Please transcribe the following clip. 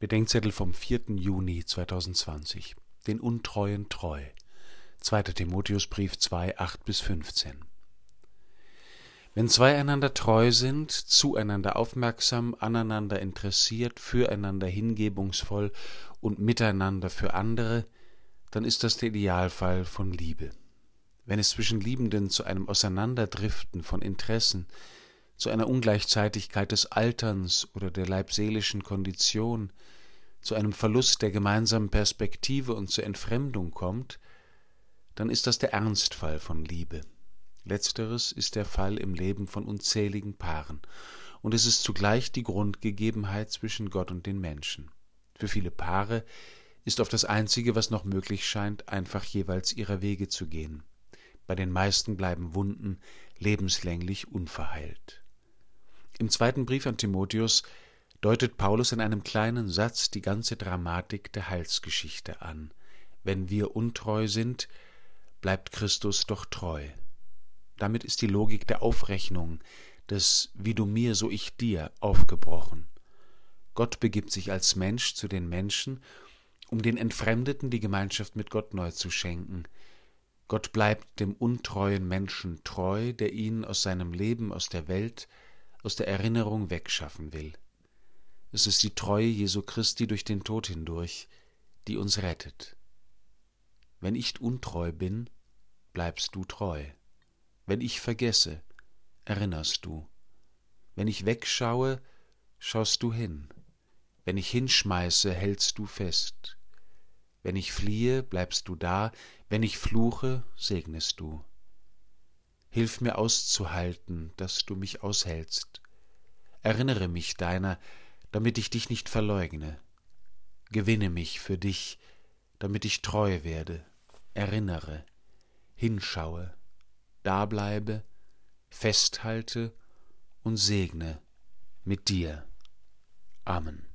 Bedenkzettel vom 4. Juni 2020. Den Untreuen treu. 2. Timotheusbrief 2, 8 bis 15. Wenn zwei einander treu sind, zueinander aufmerksam, aneinander interessiert, füreinander hingebungsvoll und miteinander für andere, dann ist das der Idealfall von Liebe. Wenn es zwischen Liebenden zu einem Auseinanderdriften von Interessen, zu einer Ungleichzeitigkeit des Alterns oder der leibseelischen Kondition, zu einem Verlust der gemeinsamen Perspektive und zur Entfremdung kommt, dann ist das der Ernstfall von Liebe. Letzteres ist der Fall im Leben von unzähligen Paaren, und es ist zugleich die Grundgegebenheit zwischen Gott und den Menschen. Für viele Paare ist auf das Einzige, was noch möglich scheint, einfach jeweils ihrer Wege zu gehen. Bei den meisten bleiben Wunden lebenslänglich unverheilt. Im zweiten Brief an Timotheus deutet Paulus in einem kleinen Satz die ganze Dramatik der Heilsgeschichte an. Wenn wir untreu sind, bleibt Christus doch treu. Damit ist die Logik der Aufrechnung, des wie du mir, so ich dir, aufgebrochen. Gott begibt sich als Mensch zu den Menschen, um den Entfremdeten die Gemeinschaft mit Gott neu zu schenken. Gott bleibt dem untreuen Menschen treu, der ihn aus seinem Leben, aus der Welt, aus der Erinnerung wegschaffen will. Es ist die Treue Jesu Christi durch den Tod hindurch, die uns rettet. Wenn ich untreu bin, bleibst du treu. Wenn ich vergesse, erinnerst du. Wenn ich wegschaue, schaust du hin. Wenn ich hinschmeiße, hältst du fest. Wenn ich fliehe, bleibst du da, wenn ich fluche, segnest du. Hilf mir auszuhalten, dass du mich aushältst. Erinnere mich deiner, damit ich dich nicht verleugne. Gewinne mich für dich, damit ich treu werde, erinnere, hinschaue, dableibe, festhalte und segne mit dir. Amen.